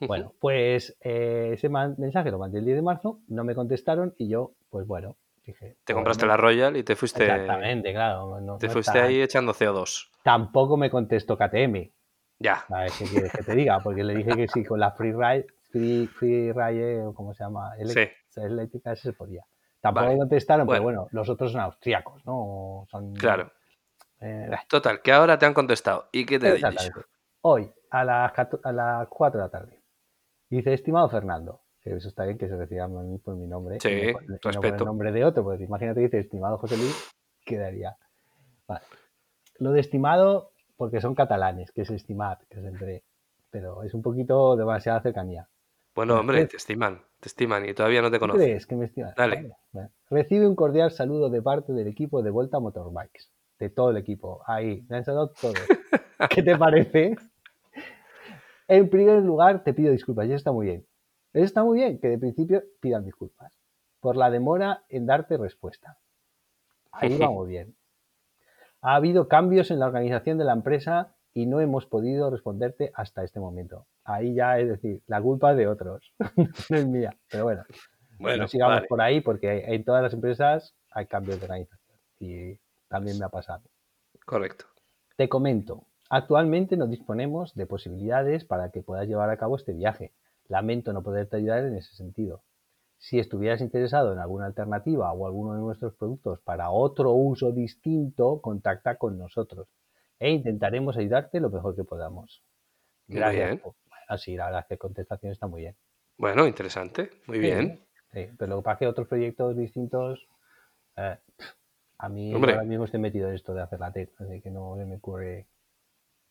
Bueno, pues eh, ese mensaje lo mandé el 10 de marzo, no me contestaron y yo, pues bueno, dije... Te compraste no- la Royal y te fuiste, Exactamente, claro. no- te no fuiste está- ahí echando CO2. Tampoco me contestó KTM, Ya. ¿sabes qué quieres que te diga? Porque le dije que sí, con la Free Ride, Free, free Ride, o como se llama, eléctrica, ese se podía. Tampoco Vale. me contestaron, pero Bueno. los otros son austríacos, ¿no? Son, Claro. eh, Total, que ahora te han contestado. ¿Y qué te? Exactamente. Hoy, a las, a las 4 de la tarde. Dice, estimado Fernando, que eso está bien que se reciba a mí por mi nombre. Sí, y no, por- y no por respeto. el nombre de otro, porque imagínate que dice, estimado José Luis, quedaría. Vale. Lo de estimado, porque son catalanes, que es estimat, que es entre. Pero es un poquito demasiada cercanía. Bueno, hombre, pues- te estiman, te estiman y todavía no te ¿Tú conocen. crees que me estimas? Dale. Vale. Recibe un cordial saludo de parte del equipo de Volta Motorbikes. De todo el equipo. Ahí, me han saludado todos. ¿Qué te parece? En primer lugar, te pido disculpas. Y eso está muy bien. Eso está muy bien, que de principio pidan disculpas por la demora en darte respuesta. Ahí vamos bien. Ha habido cambios en la organización de la empresa y no hemos podido responderte hasta este momento. Ahí ya es decir, la culpa de otros, no es mía. Pero bueno, Bueno, no sigamos vale. por ahí porque en todas las empresas hay cambios de organización y también me ha pasado. Correcto. Te comento, actualmente no disponemos de posibilidades para que puedas llevar a cabo este viaje. Lamento no poderte ayudar en ese sentido. Si estuvieras interesado en alguna alternativa o alguno de nuestros productos para otro uso distinto, contacta con nosotros e intentaremos ayudarte lo mejor que podamos. Gracias. bien. por- Bueno, sí, la verdad es que contestación está muy bien. Bueno, interesante. Muy Sí, bien. sí, pero lo que pasa es que otros proyectos distintos, eh, a mí Hombre. ahora mismo estoy metido en esto de hacer la TED, así que no se me ocurre.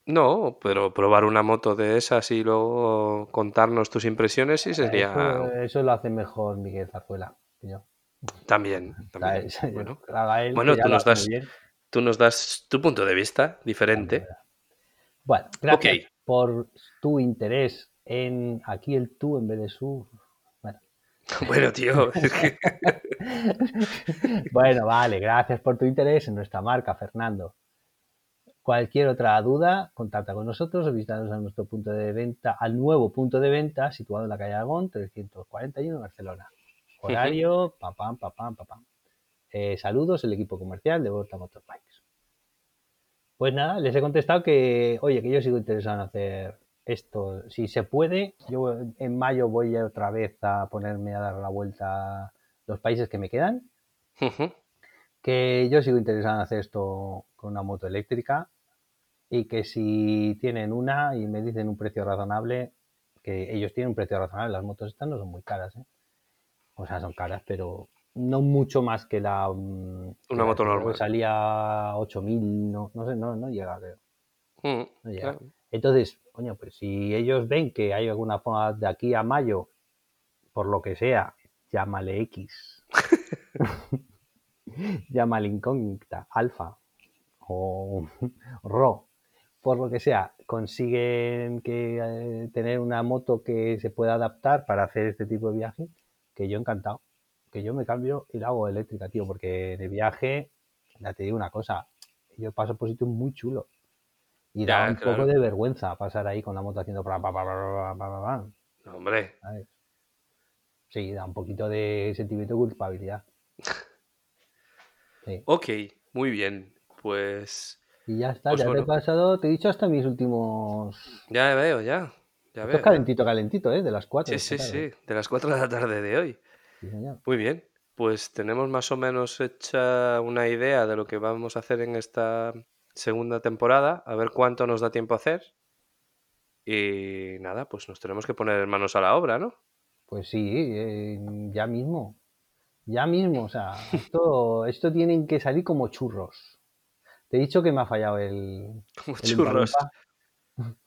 No, pero probar una moto de esas y luego contarnos tus impresiones sí sería Eso, eso lo hace mejor Miguel Zarzuela que yo. también. también. Bueno, él, tú nos das- tú nos das tu punto de vista diferente. Bueno, gracias por tu interés en aquí el tú en vez de su. Bueno, Bueno, tío, es que- bueno, vale, gracias por tu interés en nuestra marca, Fernando. Cualquier otra duda, contacta con nosotros o visítanos a nuestro punto de venta, al nuevo punto de venta situado en la calle Aragón, 341 en Barcelona. Horario, pam, pam, pam, pam, pam, pam. Eh, saludos, el equipo comercial de Borta Motorbikes. Pues nada, les he contestado que, oye, que yo sigo interesado en hacer esto. Si se puede, yo en mayo voy otra vez a ponerme a dar la vuelta a los países que me quedan que yo sigo interesado en hacer esto con una moto eléctrica y que si tienen una y me dicen un precio razonable, que ellos tienen un precio razonable, las motos estas no son muy caras, ¿eh? o sea, son caras, pero no mucho más que la... mm, que Una la moto que normal. salía 8.000, no, no sé, no, no llega, creo. Mm, No llega. claro. Entonces, coño, pues si ellos ven que hay alguna forma de aquí a mayo, por lo que sea, llámale X, llámale incógnita, alfa o ro, por lo que sea, consiguen que, eh, tener una moto que se pueda adaptar para hacer este tipo de viaje, que yo encantado. Que yo me cambio y la hago eléctrica, tío, porque de viaje, ya te digo una cosa, yo paso por sitios muy chulos. Y da un poco de vergüenza pasar ahí con la moto haciendo Hombre. Sí, da un poquito de sentimiento de culpabilidad. Ok, muy bien. Pues y ya está, Pues ya te he pasado, te he dicho hasta mis últimos. ya veo, ya. Ya Esto es calentito, calentito, ¿eh? De las 4. Sí, sí, sí, de las 4 de la tarde de hoy. Sí, señor. Muy bien, pues tenemos más o menos hecha una idea de lo que vamos a hacer en esta segunda temporada, a ver cuánto nos da tiempo a hacer. Y nada, pues nos tenemos que poner manos a la obra, ¿no? Pues sí, eh, ya mismo. Ya mismo, o sea, esto, esto tienen que salir como churros. Te he dicho que me ha fallado el. Como el churros.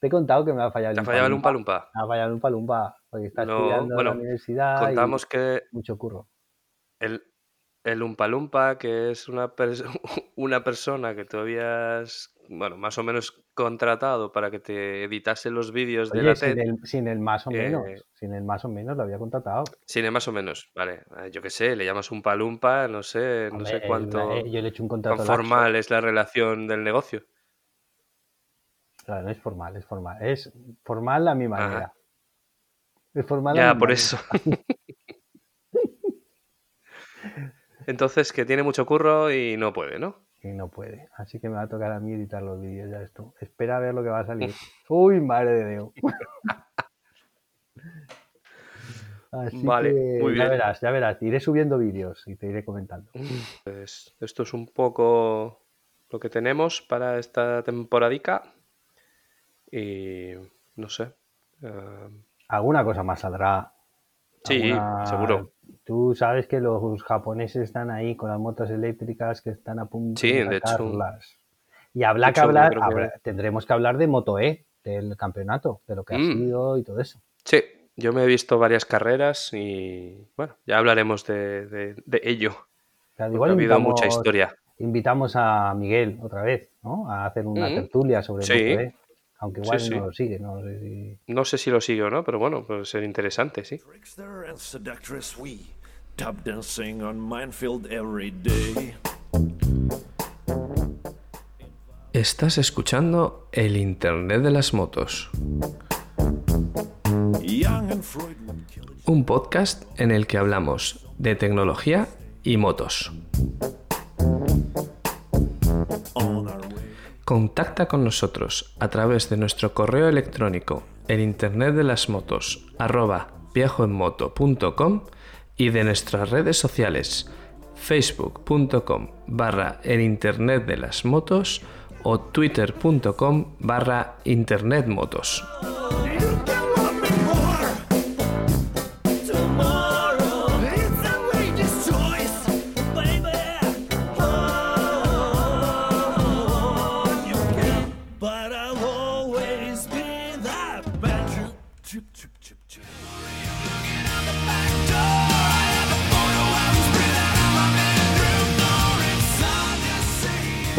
Te he contado que me ha fallado el Te ha fallado el Umpa-Lumpa. Lumpa Lumpa. Me ha fallado el Umpa Lumpa, porque está No, estudiando en bueno, la universidad Contamos que mucho curro. el, el Umpa Lumpa, que es una, pers- una persona que tú habías, bueno, más o menos contratado para que te editase los vídeos de la sin TED. el, sin el más o menos, eh, sin el más o menos lo había contratado. Cine más o menos, vale. eh, Yo qué sé, le llamas un palumpa, no sé, no sé el- cuánto eh, yo le he hecho un cuán contrato laxo. formal es la relación del negocio. Claro, no es formal, es formal. Es formal a mi manera. Es formal a Ya, mi por manera. eso. Entonces, que tiene mucho curro y no puede, ¿no? Y no puede. Así que me va a tocar a mí editar los vídeos ya esto. Espera a ver lo que va a salir. Uy, madre de Dios. Así Vale, que muy ya bien. verás, ya verás. Iré subiendo vídeos y te iré comentando. Pues esto es un poco lo que tenemos para esta temporadica. Y no sé. eh, Alguna cosa más saldrá. Sí, Alguna- seguro. Tú sabes que los japoneses están ahí con las motos eléctricas que están a punto Sí, de sacarlas. Y de que hablar, que- tendremos que hablar de Moto E, del campeonato, de lo que ha Mm. sido y todo eso. sí, yo me he visto varias carreras y bueno, ya hablaremos de, de- de ello. O sea, porque igual ha habido mucha historia. invitamos a Miguel otra vez, ¿no? A hacer una Ujú. tertulia sobre Sí. Moto E. Aunque igual Sí, sí. no lo sigue, no sé si... No sé si lo sigue o no, pero bueno, puede ser interesante, sí. Trickster and seductress we tap dancing on minefield every day. Estás escuchando el Internet de las motos, un podcast en el que hablamos de tecnología y motos. Contacta con nosotros a través de nuestro correo electrónico el internet de las motos arroba viajoenmoto.com y de nuestras redes sociales facebook.com barra el internet de las motos o twitter.com barra internetmotos.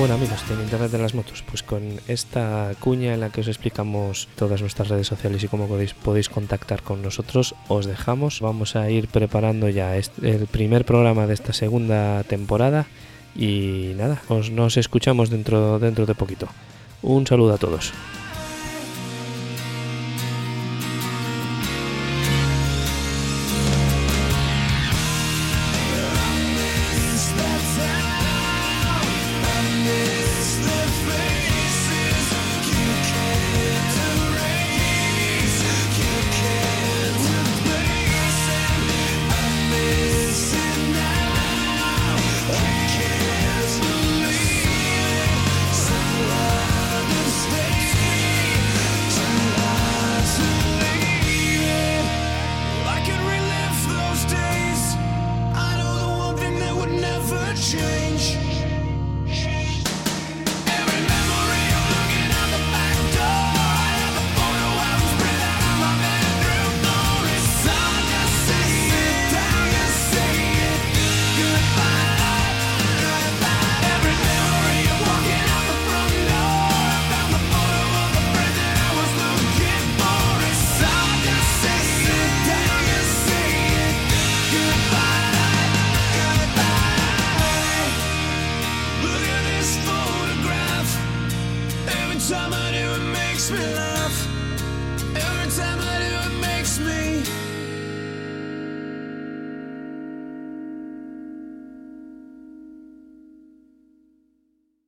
Bueno amigos, en Internet de las Motos, pues con esta cuña en la que os explicamos todas nuestras redes sociales y cómo podéis, podéis contactar con nosotros, os dejamos. Vamos a ir preparando ya el primer programa de esta segunda temporada y nada, os, nos escuchamos dentro, dentro de poquito. Un saludo a todos.